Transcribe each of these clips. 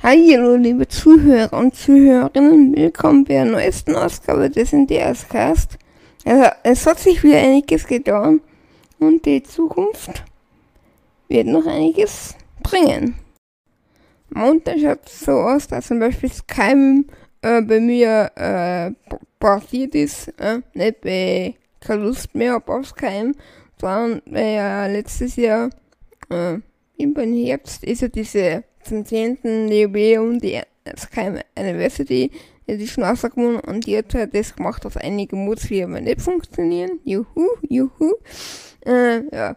Hallo, liebe Zuhörer und Zuhörerinnen, willkommen bei der neuesten Ausgabe des NDS-Cast. Also, es hat sich wieder einiges getan und die Zukunft wird noch einiges bringen. Montag schaut es so aus, dass zum Beispiel Skyrim äh, bei mir äh, passiert ist, äh, nicht bei keine Lust mehr habe auf Skyrim, sondern ja letztes Jahr äh, im Herbst ist ja diese zum 10. Jubiläum die Skyrim Anniversary Edition rausgekommen und die hat halt das gemacht, dass einige Mods mal nicht funktionieren. Juhu, juhu. Äh, ja.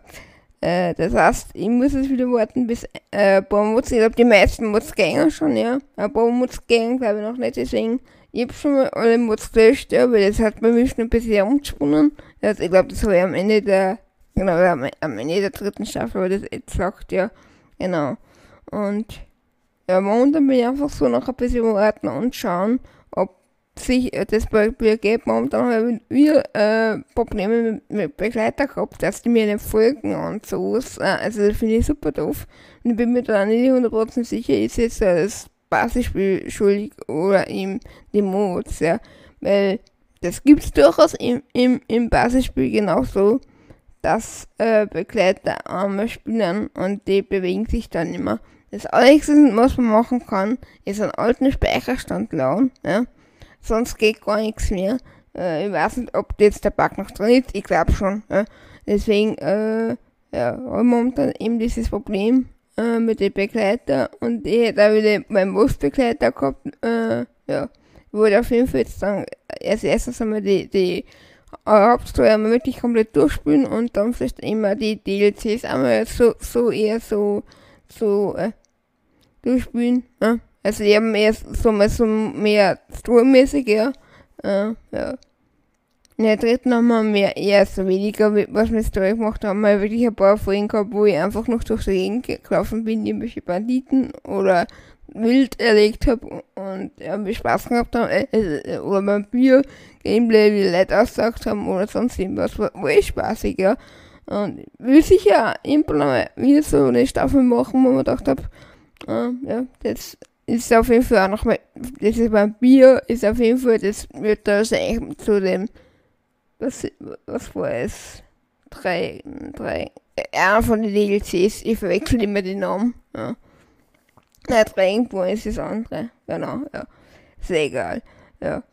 Äh, das heißt, ich muss jetzt wieder warten, bis äh, ein paar Mods, ich glaube, die meisten Mods gehen schon, ja. Ein paar Mods gehen, glaube ich, noch nicht, deswegen, ich habe schon mal alle Mods gelöscht, ja, weil das hat bei mir schon ein bisschen umgesponnen. Also, ich glaube, das habe ich am Ende der, genau, am, am Ende der dritten Staffel, ich das jetzt gesagt, ja. Genau. Und ja, momentan bin ich einfach so noch ein bisschen warten und schauen, ob sich das Projekt geht. Momentan habe ich wieder äh, Probleme mit, mit Begleiter gehabt, dass die mir nicht folgen und so. Also das finde ich super doof. Und ich bin mir da nicht 100% sicher, ist jetzt das Basisspiel schuldig oder im die Mods, ja. Weil das gibt es durchaus im, im, im Basisspiel genauso, dass äh, Begleiter einmal spielen und die bewegen sich dann immer. Das Einzige, was man machen kann, ist einen alten Speicherstand laden. Ja? Sonst geht gar nichts mehr. Äh, ich weiß nicht, ob jetzt der Bug noch drin ist. Ich glaube schon. Ja? Deswegen, äh, ja, habe momentan eben dieses Problem äh, mit den Begleiter und ich hätte auch wieder meinen Bossbegleiter gehabt. Äh, ja, ich wollte auf jeden Fall jetzt dann als erstes einmal die, die Hauptstory einmal wirklich komplett durchspielen und dann vielleicht immer die DLCs einmal so, so eher so, so, äh, durchspielen. Ja. Also die haben mehr so, so mehr Storymäßiger. Äh, ja. In der dritten haben wir mehr eher so weniger, was wir Story gemacht haben, weil wirklich ein paar Folgen gehabt, wo ich einfach noch durch die Gegend gelaufen bin, irgendwelche Banditen oder wild erlegt habe und ja, wir Spaß gehabt haben, äh, äh, oder beim Bier Gameplay wie Leute aussagt haben oder sonst irgendwas, war, war spaßig, ja. Und will sicher irgendwann wieder so eine Staffel machen, wo man gedacht habe, Ah, ja, das ist auf jeden Fall auch nochmal, das ist beim Bier, ist auf jeden Fall, das wird da sein zu dem, was, was war es? Drei, drei, einer von den DLCs, ich verwechsel immer die Namen, ja. Nein, Dragon Ball ist das andere, genau, ja. Ist egal, ja.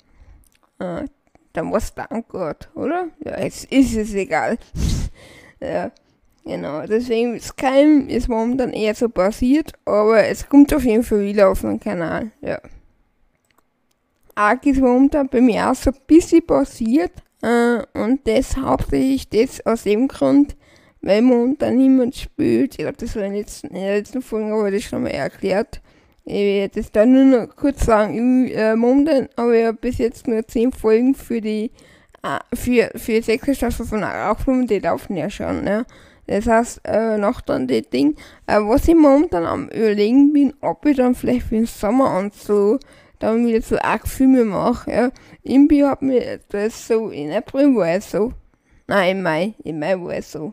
Dann war es Gott, oder? Ja, jetzt ist es egal. ja. Genau, deswegen Skyrim ist momentan eher so passiert, aber es kommt auf jeden Fall wieder auf den Kanal, ja. Ark ist momentan bei mir auch so ein bisschen passiert äh, und das hauptsächlich das aus dem Grund, weil momentan niemand spielt. Ich glaube, das war in der letzten, in der letzten Folge, aber das schon mal erklärt. Ich werde das dann nur noch kurz sagen. Äh, momentan habe ich ja bis jetzt nur 10 Folgen für die äh, für, für die sechste Staffel von Ark die laufen ja schon, ne? Das heißt, äh, dann das Ding, äh, was ich momentan am überlegen bin, ob ich dann vielleicht für den Sommer und so dann wieder so arg Filme mache, ja. Irgendwie hat mir das so, in April war es so. Nein, im Mai, im Mai war es so.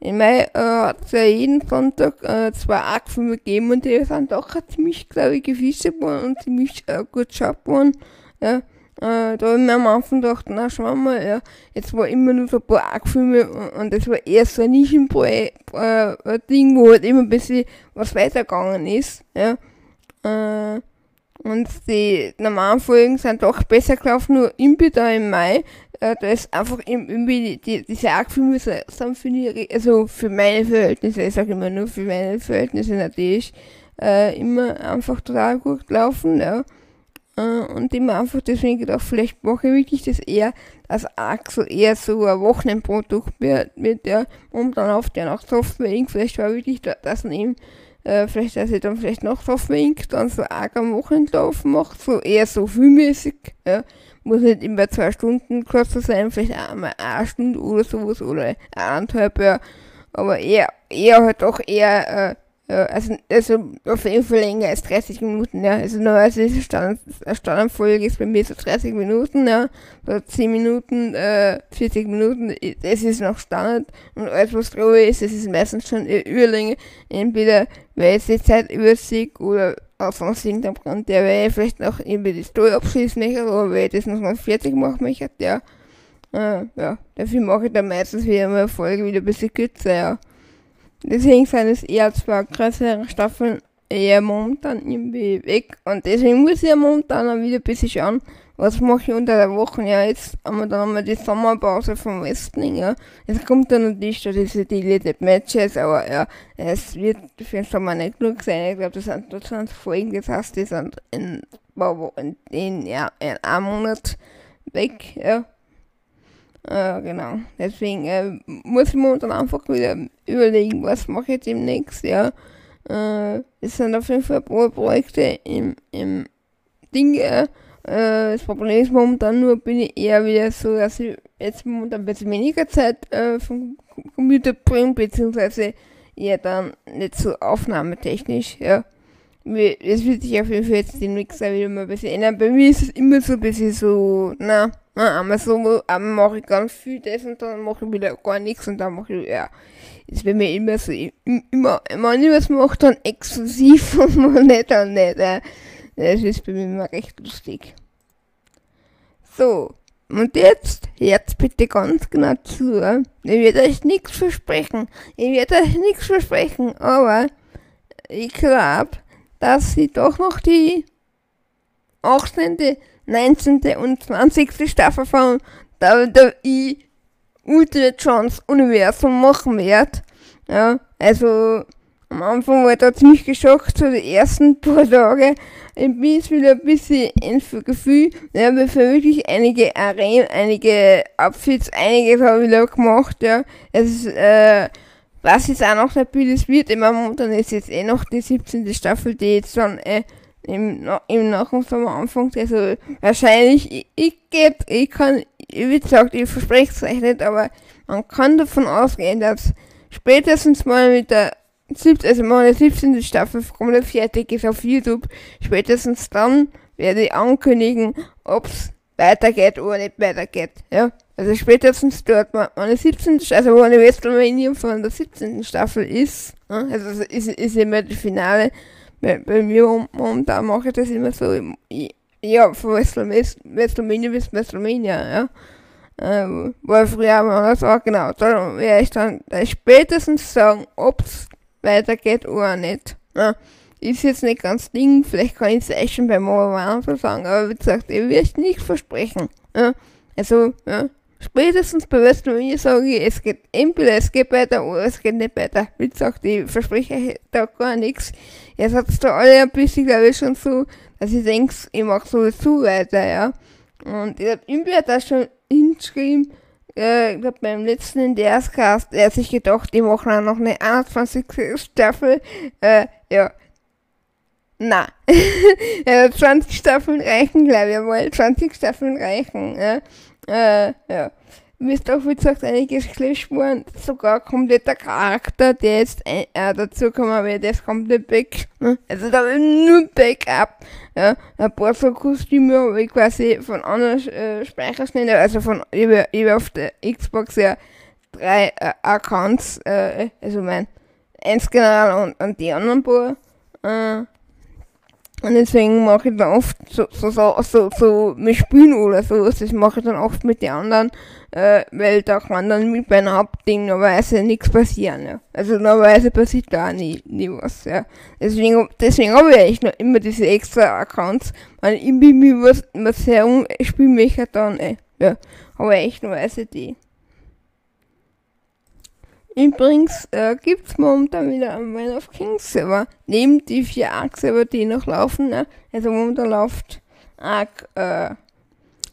Im Mai äh, hat es ja jeden Sonntag äh, zwei Arc-Filme gegeben und die sind doch ziemlich, glaube ich, gefischt worden und ziemlich äh, gut geschaut worden. Ja. Äh, da habe ich mir am Anfang gedacht, na schau mal, ja, jetzt war immer nur so ein paar Arc-Filme und, und das war eher so ein Nischenprojekt, äh, Ding, wo halt immer ein bisschen was weitergegangen ist, ja. Äh, und die normalen Folgen sind doch besser gelaufen, nur irgendwie da im Mai, äh, da ist einfach irgendwie die, die, diese Arc-Filme sind, finde ich, also für meine Verhältnisse, ich sage immer nur für meine Verhältnisse natürlich, äh, immer einfach total gut gelaufen, ja. Äh, und immer einfach deswegen gedacht, vielleicht mache ich wirklich das eher, dass so eher so ein Wochenendprodukt wird, mit der momentan auf der nach Software Inc. Vielleicht war wirklich das nehmen, äh, vielleicht, dass ich dann vielleicht noch Software Inc. dann so Arc am Wochenendlaufen macht, so eher so filmmäßig, ja. Muss nicht immer zwei Stunden kürzer sein, vielleicht einmal eine Stunde oder sowas oder eineinhalb, ja. Aber eher, eher halt doch eher, äh, Ja, also, also auf jeden Fall länger als 30 Minuten, ja. Also normalerweise ist Standard, eine Standardfolge ist bei mir so 30 Minuten, ja. So 10 Minuten, äh, 40 Minuten, das ist noch Standard. Und alles was drüber ist, das ist meistens schon Überlänge. Entweder weil es die Zeit übersiegt oder aus irgendeinem Grund, der weil ich vielleicht noch irgendwie die Story abschließen möchte oder weil ich das noch mal fertig machen möchte, ja. Äh, ja, dafür mache ich dann meistens wieder eine Folge wieder ein bisschen kürzer, ja. Deswegen sind es eher zwei größere Staffeln eher momentan irgendwie weg. Und deswegen muss ich ja momentan auch wieder ein bisschen schauen, was mache ich unter der Woche. Ja, jetzt haben wir dann einmal die Sommerpause vom Wrestling, ja. Es kommt dann natürlich schon diese Deleted Matches, aber ja, es wird für den Sommer nicht genug sein. Ich glaube, das sind Deutschland Folgen, das heißt, die sind in, in, in, ja, in einem Monat weg, ja. Äh, genau. Deswegen äh, muss ich momentan einfach wieder überlegen, was mache ich demnächst, ja. Äh, es sind auf jeden Fall Projekte im, im Ding, äh, das Problem ist momentan nur, bin ich eher wieder so, dass ich jetzt momentan ein bisschen weniger Zeit äh, vom Computer bringe, beziehungsweise eher dann nicht so aufnahmetechnisch, ja. Es wird sich auf jeden Fall jetzt Mixer wieder mal ein bisschen ändern. Bei mir ist es immer so ein bisschen so, na, einmal so, mache ich ganz viel das und dann mache ich wieder gar nichts und dann mache ich, ja, ist bei mir immer so, immer, wenn ich was mache, dann exklusiv und nicht und nicht, ja. Das ist bei mir immer recht lustig. So, und jetzt, jetzt bitte ganz genau zu. Ich werde euch nichts versprechen. Ich werde euch nichts versprechen, aber ich glaube, dass sie doch noch die 18., 19. und 20. Staffel von WWE Ultimate Chance Universum machen wird. Ja, also am Anfang war ich da ziemlich geschockt, so die ersten paar Tage. Ich bin jetzt wieder ein bisschen ins Gefühl, ja, wir haben wirklich einige Arenen, einige Outfits, einiges habe ich wieder gemacht, ja. Es ist, äh, was jetzt auch noch der Bild wird, immer momentan ist jetzt eh noch die 17. Staffel, die jetzt dann äh, im, im Nachhinein anfängt. Also wahrscheinlich, ich, ich, ich kann, wie gesagt, ich verspreche es euch nicht, aber man kann davon ausgehen, dass spätestens mal mit der 17, also meine 17. Staffel komplett fertig ist auf YouTube, spätestens dann werde ich ankündigen, ob's weitergeht oder nicht weitergeht, ja. Also spätestens dort, meine 17. Staffel, also meine WrestleMania von der 17. Staffel ist, ja? also ist, ist immer das Finale, bei, bei mir momentan mache ich das immer so, ja, von WrestleMania bis WrestleMania, ja. Ähm, weil früher man das auch genau, dann werde ich dann spätestens sagen, ob's weitergeht oder nicht. Ja, ist jetzt nicht ganz Ding, vielleicht kann ich es echt schon beim Morgen so sagen, aber wie gesagt, ich will es nicht versprechen. Ja, also, ja, spätestens bei WrestleMania sage ich, es geht entweder es geht weiter oder es geht nicht weiter. Wie gesagt, ich verspreche da gar nichts. Jetzt hat es da alle ein bisschen, glaube ich, schon so, dass ich denke, ich mache sowieso weiter, ja. Und ich habe irgendwie da schon hingeschrieben, äh, ich glaube beim letzten in der Cast, er hat sich gedacht, die machen dann noch eine 21. Staffel. Äh, ja. Na. ja, 20 Staffeln reichen, glaube ich, jawohl. 20 Staffeln reichen, ja. Äh, ja auch, wie gesagt, einiges Geschlechtsspuren, sogar kompletter Charakter, der jetzt äh, dazu kommen wird, ist komplett weg. Ne? Also da wird nur Backup. Ja, ein paar so Kostüme habe ich quasi von anderen äh, Speicherschnellen, also von über, über auf der Xbox ja drei äh, Accounts, äh, also mein eins General und, und die anderen paar. Äh, und deswegen mache ich dann oft so, so, so, so, mit Spielen oder so. Das mache ich dann oft mit den anderen, äh, weil da kann dann mit meinem Hauptding normalerweise nichts passieren. Ja. Also normalerweise passiert da nie, nie was. Ja. Deswegen, deswegen habe ich eigentlich noch immer diese extra Accounts. Weil ich bin mir was, was herum spielen möchte dann, äh, ja, aber echt normalerweise die. Übrigens äh, gibt es momentan wieder einen Man of Kings Server. Neben die vier Arc Server, die noch laufen. Ne? Also momentan läuft Arc äh,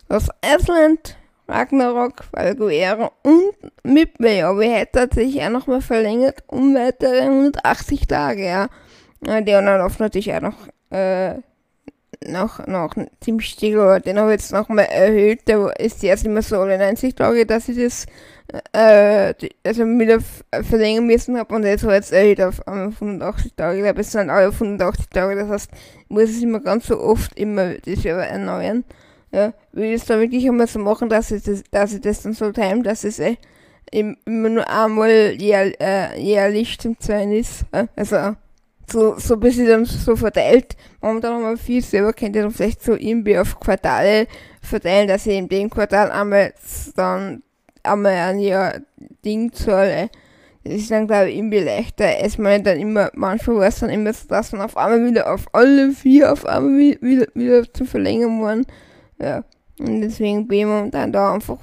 Los Island, Ragnarok, Valguera und Midway. Aber hätte hat sich ja nochmal verlängert um weitere 180 Tage. Ja die anderen laufen natürlich auch noch äh, noch, noch ziemlich still, aber den habe ich jetzt nochmal erhöht. Der ist erst immer so alle 90 Tage, dass ich das äh, also wieder verlängern müssen habe und jetzt war jetzt erhöht auf 180 Tage. Ich glaube, es sind alle 180 Tage, das heißt, ich muss es immer ganz so oft immer die Server erneuern. Ja, will ich es da wirklich einmal so machen, dass ich das, dass ich das dann so time, dass es eh immer nur einmal jähr, äh, jährlich zum Zweien ist. Äh, also so, so ein bisschen dann so verteilt. Momentan haben wir viel selber, könnt ihr dann vielleicht so irgendwie auf Quartale verteilen, dass ich in dem Quartal einmal dann einmal ein Jahr Ding zahle. Das ist dann, glaube ich, irgendwie leichter, als man dann immer, manchmal war es dann immer so, dass man auf einmal wieder auf alle vier auf einmal wieder, wieder, wieder zu verlängern waren. Ja. Und deswegen bin ich momentan da einfach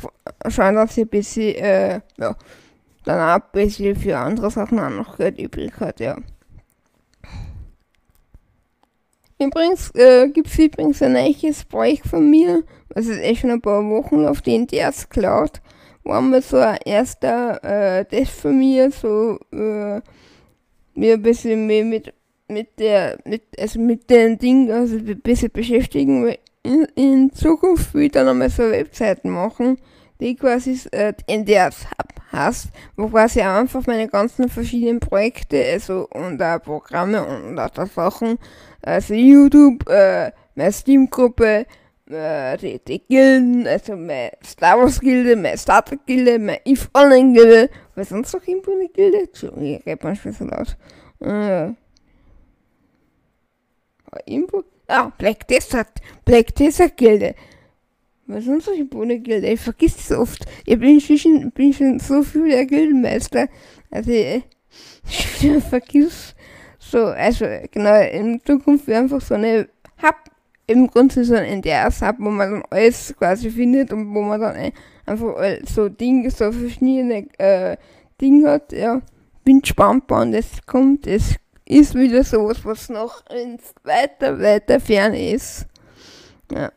schauen, dass ich ein bisschen, äh, ja, dann auch ein bisschen für andere Sachen auch noch Geld übrig hat, ja. Übrigens äh, gibt es übrigens ein neues Projekt von mir, was ist echt schon ein paar Wochen auf den DS Cloud, wo wir so ein erster äh, Test von mir so äh, mir ein bisschen mehr mit mit der mit also mit den Dingen also ein bisschen beschäftigen in, in Zukunft will ich dann einmal so Webseiten machen, die quasi äh, NDRs hab, hast, wo quasi einfach meine ganzen verschiedenen Projekte, also und auch Programme und auch Sachen, also YouTube, äh, meine Steam-Gruppe, äh, die, die Gilden, also meine Star Wars Gilde, meine Star Trek Gilde, meine If Online Gilde, was sonst noch irgendwo eine Gilde? Entschuldigung, ich rede manchmal so laut. Äh, irgendwo Ah, Black Desert. Black Desert Was sind solche Bohne-Gilde? Ich vergiss das oft. Ich bin schon, bin schon so viel der Gildenmeister. Also, ich, ich vergiss so, also, genau, in Zukunft wäre einfach so eine Hub, im Grunde so ein NDR-Hub, wo man dann alles quasi findet und wo man dann einfach so Dinge, so verschiedene, äh, Dinge hat, ja. Bin gespannt, wann das kommt. Es ist wieder sowas, was noch ins weiter, weiter fern ist. Ja.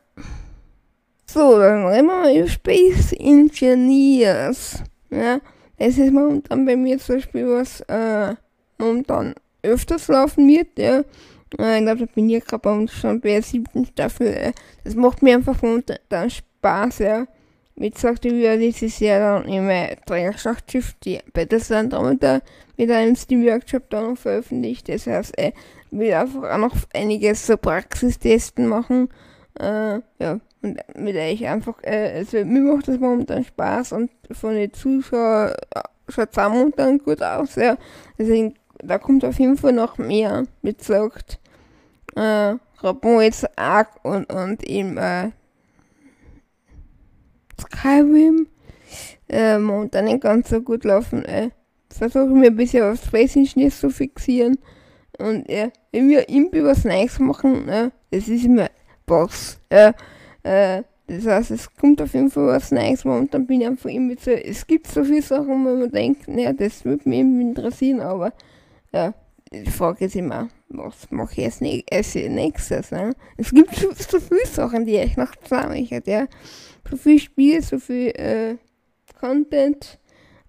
So, dann reden wir mal über Space Engineers. Ja, das ist momentan bei mir zum Beispiel was, äh, momentan öfters laufen wird, ja. Äh, ich glaube, da bin ich gerade bei uns schon bei der siebten Staffel. Äh. Das macht mir einfach momentan Spaß, ja. Wie gesagt, ich werde dieses Jahr dann immer Trägerschachtschiff, die Battlestar Andromeda mit einem Steam-Workshop da noch veröffentlicht. Das heißt, ich will einfach auch noch einiges so Praxistesten machen. Äh, ja, und mit euch einfach, äh, also mir macht das momentan Spaß und von den Zuschauern äh, schaut es momentan gut aus, ja. Deswegen, da kommt auf jeden Fall noch mehr, wie gesagt. Äh, Rapon jetzt Arc und, und eben, äh, Skyrim, äh, momentan nicht ganz so gut laufen, äh versuche mir ein bisschen auf Space Engineers zu fixieren. Und ja, wenn wir irgendwie was Neues machen, ja, das ist immer Boss. Ja, äh, das heißt, es kommt auf jeden Fall was Neues und dann bin ich einfach irgendwie so, es gibt so viele Sachen, wo man denkt, naja, das würde mich irgendwie interessieren, aber ja, die Frage ist immer, was mache ich jetzt als nächstes? Ne? Es gibt so, so viele Sachen, die ich noch zusammen hätte, ja. So viel Spiel, so viel äh, Content,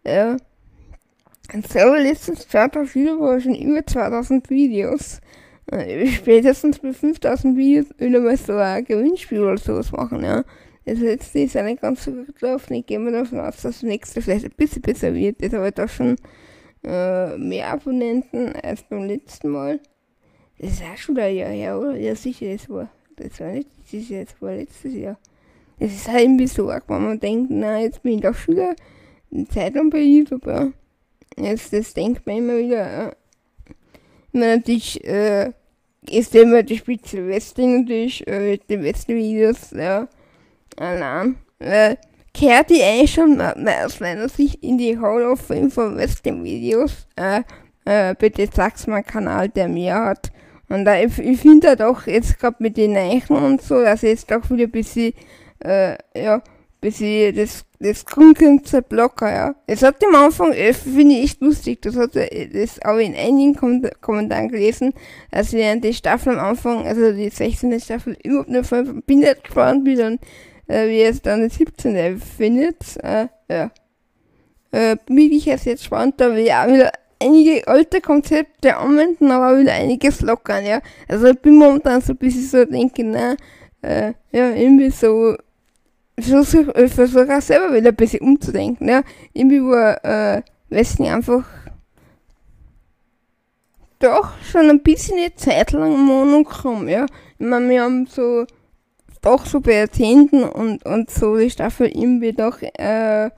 ja. Ich glaube, letztens 2004 war schon über 2000 Videos. Äh, spätestens bei 5000 Videos würde man so ein Gewinnspiel oder sowas machen, ja. Das letzte ist ja nicht ganz so gut gelaufen. Ich gehe mal davon aus, dass das nächste vielleicht ein bisschen besser wird. Jetzt habe ich da schon äh, mehr Abonnenten als beim letzten Mal. Das ist auch schon ein Jahr her, oder? Ja, sicher, das war. Das war nicht dieses Jahr, das war letztes Jahr. Das ist halt irgendwie so, wenn man denkt, na, jetzt bin ich doch schon wieder eine Zeit lang bei YouTube, ja. Jetzt, das denkt man immer wieder. Äh, immer natürlich äh, ist immer die Spitze Wrestling natürlich, äh, Wrestling-Videos, ja. Allein. Äh, kehrt die eigentlich schon aus meiner Sicht in die Hall of Fame von Wrestling-Videos. Äh, äh, bitte sag's mal Kanal, der mehr hat. Und da, ich, ich finde halt auch jetzt gerade mit den Eichen und so, dass jetzt doch wieder ein bisschen, äh, ja, bis sie das, das Grundkonzept locker, ja. Es hat am Anfang, das finde ich echt lustig, das hat das auch in einigen Kommentaren gelesen, dass während die Staffel am Anfang, also die 16. Staffel, überhaupt nicht von, bin nicht gespannt, wie dann, äh, wie es dann die 17. findet, äh, ja. Äh, bin ich jetzt jetzt spannend, da will ich auch wieder einige alte Konzepte anwenden, aber wieder einiges lockern, ja. Also ich bin momentan so ein bisschen so denke, ne, äh, ja, irgendwie so, versuche auch selber wieder ein bisschen umzudenken, ja. Irgendwie war, äh, nicht, einfach doch schon ein bisschen eine Zeit lang monochrom, ja. Ich meine, wir haben so doch so bei Jahrzehnten und, und so die Staffel irgendwie doch äh,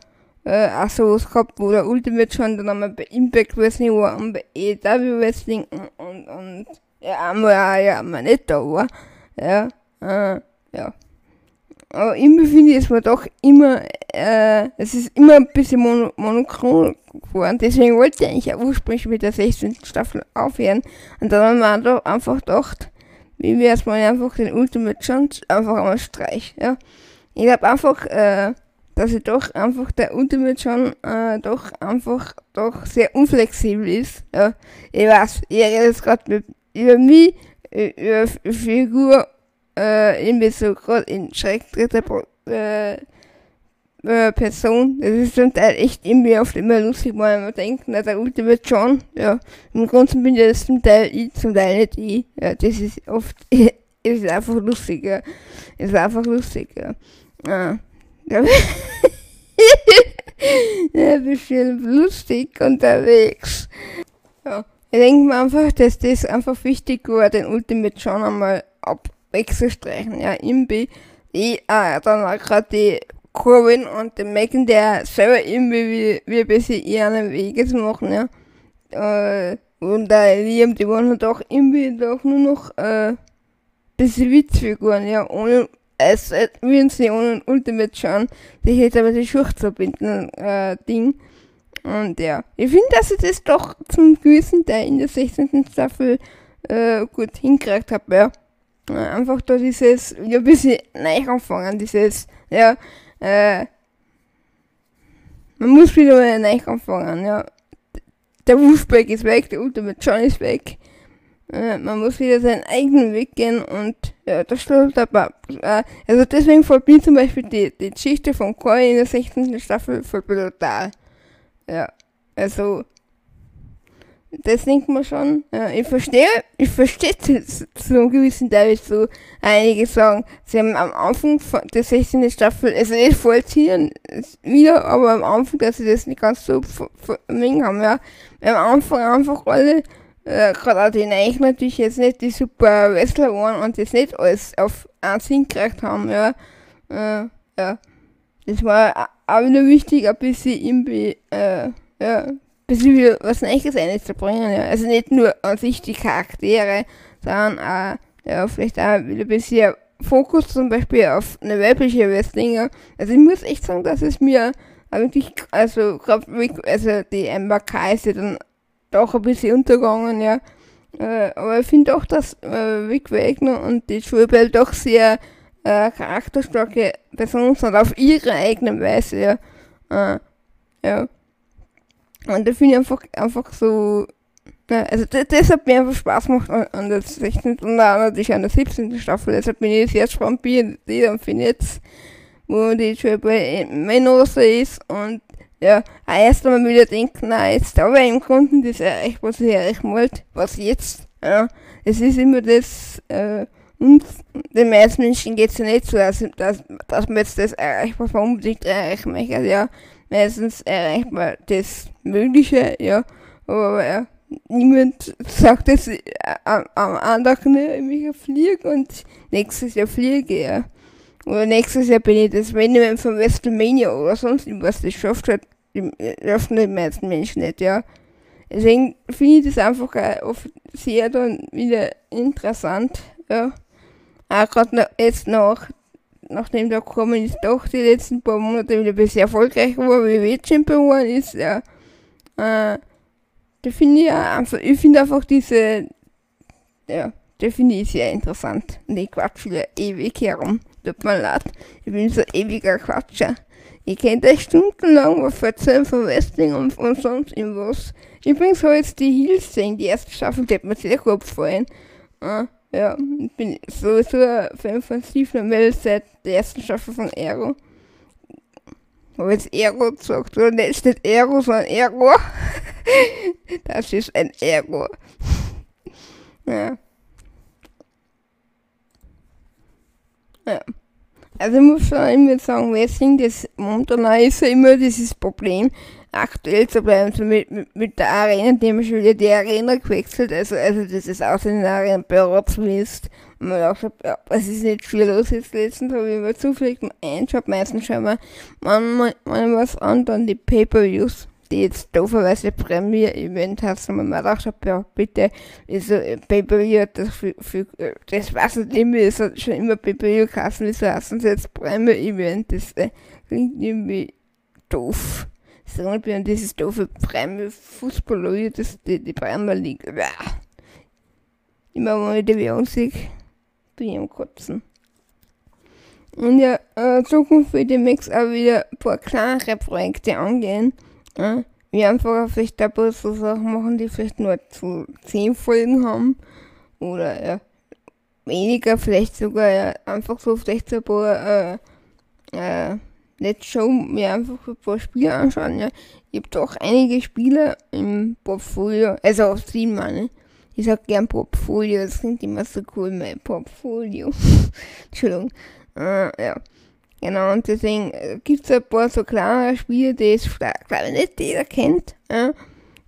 äh, auch so was gehabt, wo der Ultimate schon dann einmal bei Impact Wrestling war und bei EW Wrestling und, und, und ja, einmal ja, einmal nicht da war. Ja, äh, ja. Aber finde ich, es war doch immer, äh, es ist immer ein bisschen mono monochrom geworden. Deswegen wollte ich auch ursprünglich mit der 16. Staffel aufhören. Und dann haben wir einfach gedacht, wie wäre es mal einfach den Ultimate Chance einfach einmal streich, ja. Ich glaube einfach, äh, dass ich doch einfach der Ultimate schon äh, doch einfach doch sehr unflexibel ist. Ja. Ich weiß, ich rede jetzt gerade über mich, über Figur, äh, so gerade in Schreck dritter äh, äh, Person. Das ist zum Teil echt irgendwie oft immer lustig, wenn man denkt, na, der Ultimate John, ja. Im Grunde bin ich das zum Teil ich, zum Teil nicht ich. Ja, das ist oft, ist einfach lustig, ja. Ist einfach lustig, ja. ja. ja. ja, bisschen lustig unterwegs. Ja. Ich denke mir einfach, dass das einfach wichtig war, den Ultimate John einmal ab wegzustreichen. Ja, im B, eh, ah, dann auch gerade die Corbin und den Megan, der selber irgendwie wie, wie ein bisschen ihren Wege zu machen, ja. Äh, und der Liam, die waren halt auch irgendwie doch nur noch, äh, bisschen Witzfiguren, ja, ohne, es würden sie ohne Ultimate schauen, sich jetzt aber die Schuhe zu binden, äh, Ding. Und ja, ich finde, dass ich das doch zum gewissen Teil in der 16. Staffel äh, gut hingekriegt habe, ja. Einfach da dieses, ja, ein bisschen neu anfangen, dieses, ja, äh, man muss wieder mal neu anfangen, ja. Der Wolfpack ist weg, der Ultimate John ist weg. Äh, man muss wieder seinen eigenen Weg gehen und ja, das stimmt aber. Äh, also deswegen fällt mir zum Beispiel die, die Geschichte von Corey in der 16. Staffel voll brutal. Ja, also das denkt man schon. Ja, ich verstehe, ich verstehe zu, zu einem gewissen Teil so einige sagen, sie haben am Anfang der 16. Staffel, also nicht vollziehen wieder, aber am Anfang, dass sie das nicht ganz so vermengen haben, ja. Am Anfang einfach alle, äh, gerade auch die Neich natürlich jetzt nicht die super Wrestler waren und das nicht alles auf einen Sinn gekriegt haben, ja. Äh, ja. Das war auch wieder wichtig, ein bisschen irgendwie, äh, ja, bisschen wieder was Neues einzubringen. Ja. Also nicht nur an sich die Charaktere, sondern auch, ja, vielleicht auch wieder ein bisschen Fokus zum Beispiel auf eine weibliche Wrestlinger. Also ich muss echt sagen, dass es mir wirklich, also gerade also die Amber Kai ist ja dann doch ein bisschen untergegangen, ja. Äh, aber ich finde auch, dass äh, Vic Wagner und die Schulbell doch sehr äh, charakterstarke Personen sind auf ihre eigene Weise, ja. Äh, ja. Und da finde ich einfach, einfach so, ja, also das, hat mir einfach Spaß gemacht an, an der 16. und natürlich an der 17. Staffel. Deshalb bin ich sehr gespannt, wie die dann findet, wo die schon bei Menose ist und ja, erst einmal wieder denken, na, jetzt aber im Grunde das erreicht, was ich erreichen wollte, was jetzt, ja. Es ist immer das, äh, und den meisten Menschen geht es ja nicht so, dass, dass, dass man jetzt das erreicht, was man unbedingt erreichen möchte, ja meistens erreicht man das Mögliche, ja. Aber ja, niemand sagt es äh, am, am anderen, ich fliege und nächstes Jahr fliege, ja. Oder nächstes Jahr bin ich das Minimum von WrestleMania oder sonst irgendwas, das schafft halt die, die meisten Menschen nicht, ja. Deswegen finde ich das einfach oft sehr dann wieder interessant, ja. Auch gerade jetzt noch nachdem der Corbin jetzt doch die letzten paar Monate wieder sehr erfolgreich war, WWE-Champion geworden ist, ja, äh, da finde ich einfach, ich finde einfach diese, ja, da finde ich sehr interessant. Und ich quatsch wieder ewig herum. Tut mir leid. Ich bin so ewiger Quatscher. Ich könnte stundenlang was erzählen von Wrestling und von sonst irgendwas. Übrigens habe jetzt die Heels sehen, die erste Staffel, die hat mir sehr gut gefallen. Äh, ja, bin sowieso ein Fan von Steve Amell seit der ersten Staffel von Aero. Habe jetzt Aero gesagt, oder nicht, nicht Aero, sondern Aero. das ist ein Ego. ja. Ja. Also ich muss schon immer sagen, Wrestling, das momentan ist ja immer dieses Problem, aktuell zu bleiben, so mit, mit, mit der Arena, die haben schon wieder die Arena gewechselt, also, also das ist auch so eine Arena Mist. Und man auch so, ja, es ist nicht viel los jetzt letztens, habe ich immer zufällig einschaut, meistens schauen wir manchmal, manchmal was an, dann die Pay-Per-Views die jetzt dooferweise Premier-Event hast, und man mir gedacht habe, ja, bitte, wieso äh, Pay-Per-View das für, für, äh, das weiß nicht immer, es hat schon immer Pay-Per-View-Kassen, wieso heißen sie jetzt Premier-Event, das äh, klingt irgendwie doof. So, ich bin dieses doofe Premier-Fußball, das, die, die Premier League. Immer mal die Werbung sehe, bin ich am Kotzen. Und ja, äh, Zukunft wird demnächst auch wieder ein paar kleinere Projekte angehen. Ja, wir einfach vielleicht ein paar so Sachen machen, die vielleicht nur zu 10 Folgen haben. Oder ja, weniger, vielleicht sogar ja, einfach so vielleicht so ein paar äh, äh, Let's Show mir einfach ein paar Spiele anschauen. Ja. Ich habe doch einige Spiele im Portfolio, also auf Steam meine. Ich sag gern Portfolio, das klingt immer so cool, mein Portfolio. Entschuldigung. Äh, ja. Genau, und deswegen äh, gibt es ein paar so kleinere Spiele, die es, glaube ich, nicht jeder kennt. Ja?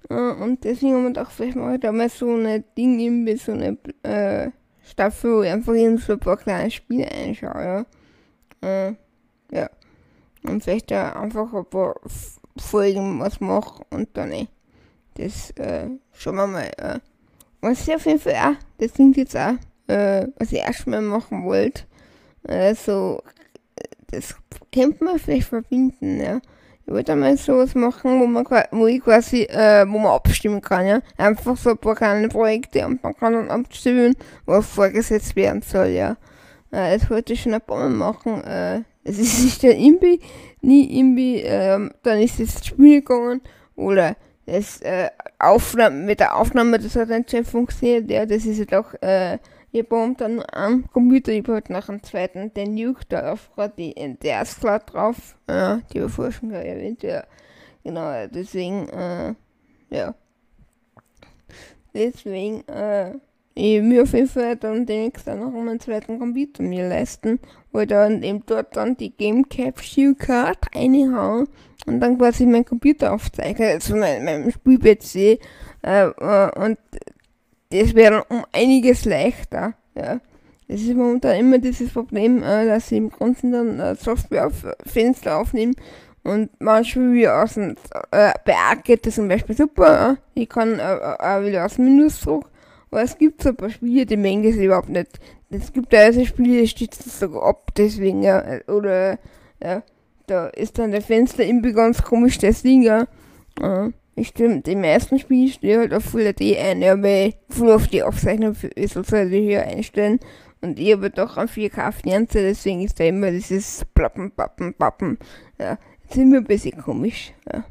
Äh, und deswegen haben wir gedacht, vielleicht mache ich da mal so ein Ding, irgendwie so eine äh, Staffel, wo ich einfach in so ein paar kleine Spiele einschaue. Ja. Äh, ja. Und vielleicht einfach ein paar Folgen was mache und dann eh. Das äh, schauen wir mal. Äh. Was ich auf jeden Fall auch, das klingt jetzt auch, äh, was ich erstmal machen wollte. Äh, so das könnte man vielleicht verbinden, ja. Ich würde mal sowas machen, wo man wo ich quasi, äh, wo man abstimmen kann, ja. Einfach so ein paar kleine Projekte und man kann dann abstimmen, was vorgesetzt werden soll, ja. Äh, das wollte ich schon ein paar Mal machen. Äh, es ist nicht der irgendwie, nie irgendwie, äh, dann ist es Spiel gegangen oder das äh, Aufnahme, mit der Aufnahme, das hat dann schon funktioniert, ja, das ist ja doch, äh, ich habe dann am Computer, ich habe nach dem zweiten den Nuke, da auf die NTS-Slot drauf, ja, die Erforschung gerade erwähnt, ja, genau, deswegen, äh, ja, deswegen, äh, ich mir auf jeden Fall dann demnächst dann noch einen zweiten Computer mir leisten, wo ich dann eben dort dann die Game Capture Card reinhauen und dann quasi mein Computer aufzeichne, also mein, mein Spiel-PC, äh, äh, und das wäre um einiges leichter. Ja. Das ist momentan immer dieses Problem, äh, dass sie im Grunde dann äh, Software auf Fenster aufnehmen und manchmal wie aus dem äh, bei Arc geht das zum Beispiel super. Ich kann äh, äh, wieder aus dem Minusdruck, aber es gibt so ein paar Spiele, die Menge ist überhaupt nicht. Es gibt also Spiele, die stützen sogar ab, deswegen ja, oder ja, da ist dann der Fenster irgendwie ganz komisch, das Ding, ja. Äh, Stimmt, im ersten Spiel steht halt auf Full HD ein, ja, weil Full auf die Aufzeichnung ist also höher einstellen. Und ich habe doch am 4K Fernseher, deswegen ist da immer dieses Plappen, Pappen, Pappen. Ja, das ist immer ein bisschen komisch. Ja.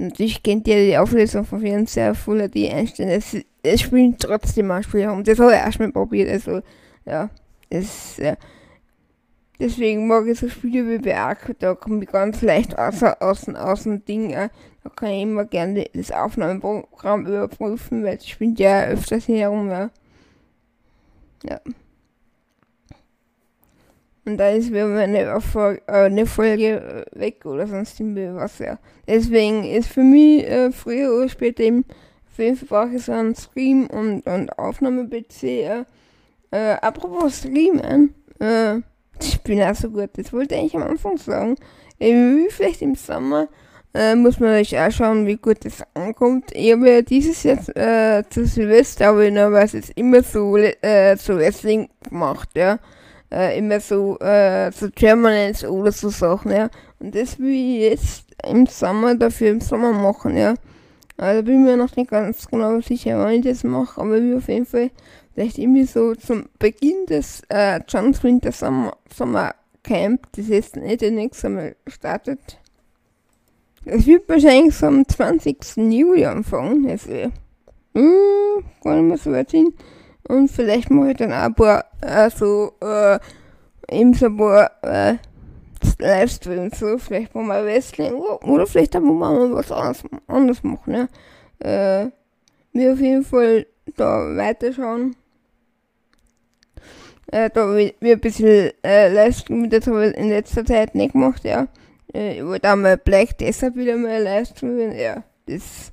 Natürlich kennt ihr die Auflösung von Fernseher Full HD einstellen. Es, es spielt trotzdem mal Spiele und das habe ich erst mal probiert. Also, ja, das, ja. Deswegen mag ich so Spiele wie Berg, da komme ich ganz leicht außer, außen, außen Ding, äh, da kann ich immer gerne das Aufnahmeprogramm überprüfen, weil ich spiele ja öfters hier herum, ja. ja. Und da ist wieder eine, Erfolg, äh, eine Folge äh, weg oder sonst was, ja. Deswegen ist für mich äh, früher oder später eben auf jeden Fall so einen Stream und, und Aufnahme-PC, ja. Äh, apropos Streamen, äh, ich bin auch so gut. Das wollte ich am Anfang sagen. Wie vielleicht im Sommer äh, muss man euch auch schauen, wie gut das ankommt. Ich habe ja dieses Jahr äh, zu Silvester, aber ich was jetzt immer so äh, so Wrestling gemacht, ja. Äh, immer so äh, so Germanans oder so Sachen, ja. Und das will ich jetzt im Sommer dafür im Sommer machen, ja. Also bin mir noch nicht ganz genau sicher, wann ich das mache, aber will auf jeden Fall vielleicht irgendwie so zum Beginn des äh, John Winter Sommer, Sommer Camp, das jetzt nicht der nächste Mal startet. Es wird wahrscheinlich so am 20. Juli anfangen, also hm, gar nicht mehr so weit hin. Und vielleicht mache ich dann ein paar, äh, so, äh, eben so ein paar, äh, Livestream so, vielleicht mal mal Wrestling oder, oder vielleicht auch mal was anderes, anderes machen, ja. Äh, wir auf jeden Fall da weiterschauen. Äh, da wir ein bisschen äh, Livestream, das habe ich in letzter Zeit nicht gemacht, ja. Äh, ich wollte auch mal Black deshalb wieder mal Livestreamen, ja. Das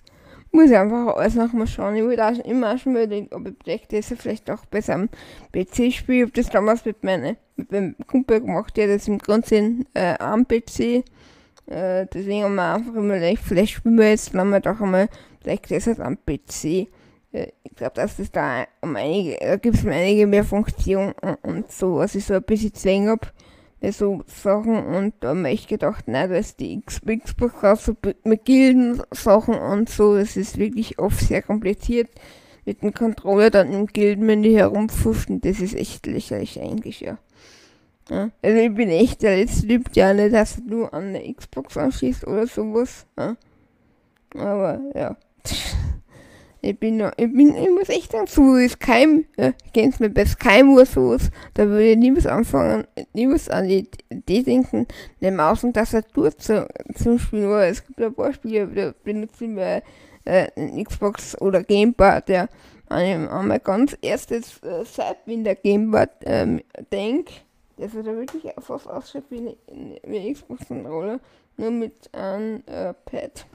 muss einfach alles nochmal schauen. Ich wollte auch immer schon überlegen, ob ich Black deshalb vielleicht auch besser am PC spiele. Ich habe das damals mit, meine, mit meinem Kumpel gemacht, der das im Grundsinn äh, am PC. Äh, deswegen haben wir einfach immer überlegt, vielleicht spielen wir jetzt dann mal doch einmal Black deshalb am PC ich glaube, dass das da um einige, da gibt es einige mehr Funktionen und, und, so, was ich so ein bisschen zwängen habe so Sachen und da habe ich gedacht, nein, da ist die Xbox raus, so mit Gilden-Sachen und so, das ist wirklich oft sehr kompliziert mit dem Controller dann im Gildenmenü herumpfuffen, das ist echt lächerlich eigentlich, ja. ja. Also ich bin echt der letzte Typ, der eine Tastatur an der Xbox anschließt oder sowas, ja. Aber, ja. Ich bin, ich bin, ich muss echt sagen, so ist kein, äh, kennst mir Skype oder sowas, da würde ich niemals anfangen, niemals an die Idee denken, eine Maus und Tastatur zu, zu spielen, weil es gibt ein paar Spiele, da benutze ich mir äh, Xbox oder Gamepad, der an, an mein ganz erstes äh, Sidewinder Gamepad ähm, denk, das hat da wirklich fast ausschaut wie eine, wie eine Xbox-Controller, nur mit einem äh, Pad.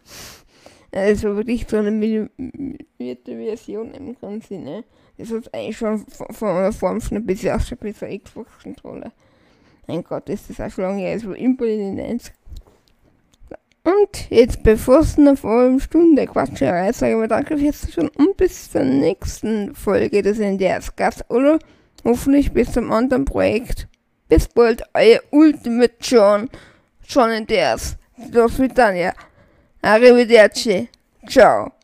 Also wirklich so eine minimierte Version im Grunde, ne? Das ist eigentlich schon von der Form schon ein bisschen ausschaut wie so ein Xbox-Controller. Mein Gott, ist das auch schon lange her, so Impel in den 90 Und jetzt, bevor es eine volle Stunde Quatscherei sage ich mal danke fürs Zuschauen und bis zur nächsten Folge des NDRs Gast oder hoffentlich bis zum anderen Projekt. Bis bald, euer Ultimate John, John NDRs. Das wird dann ja. Arrivederci. Ciao.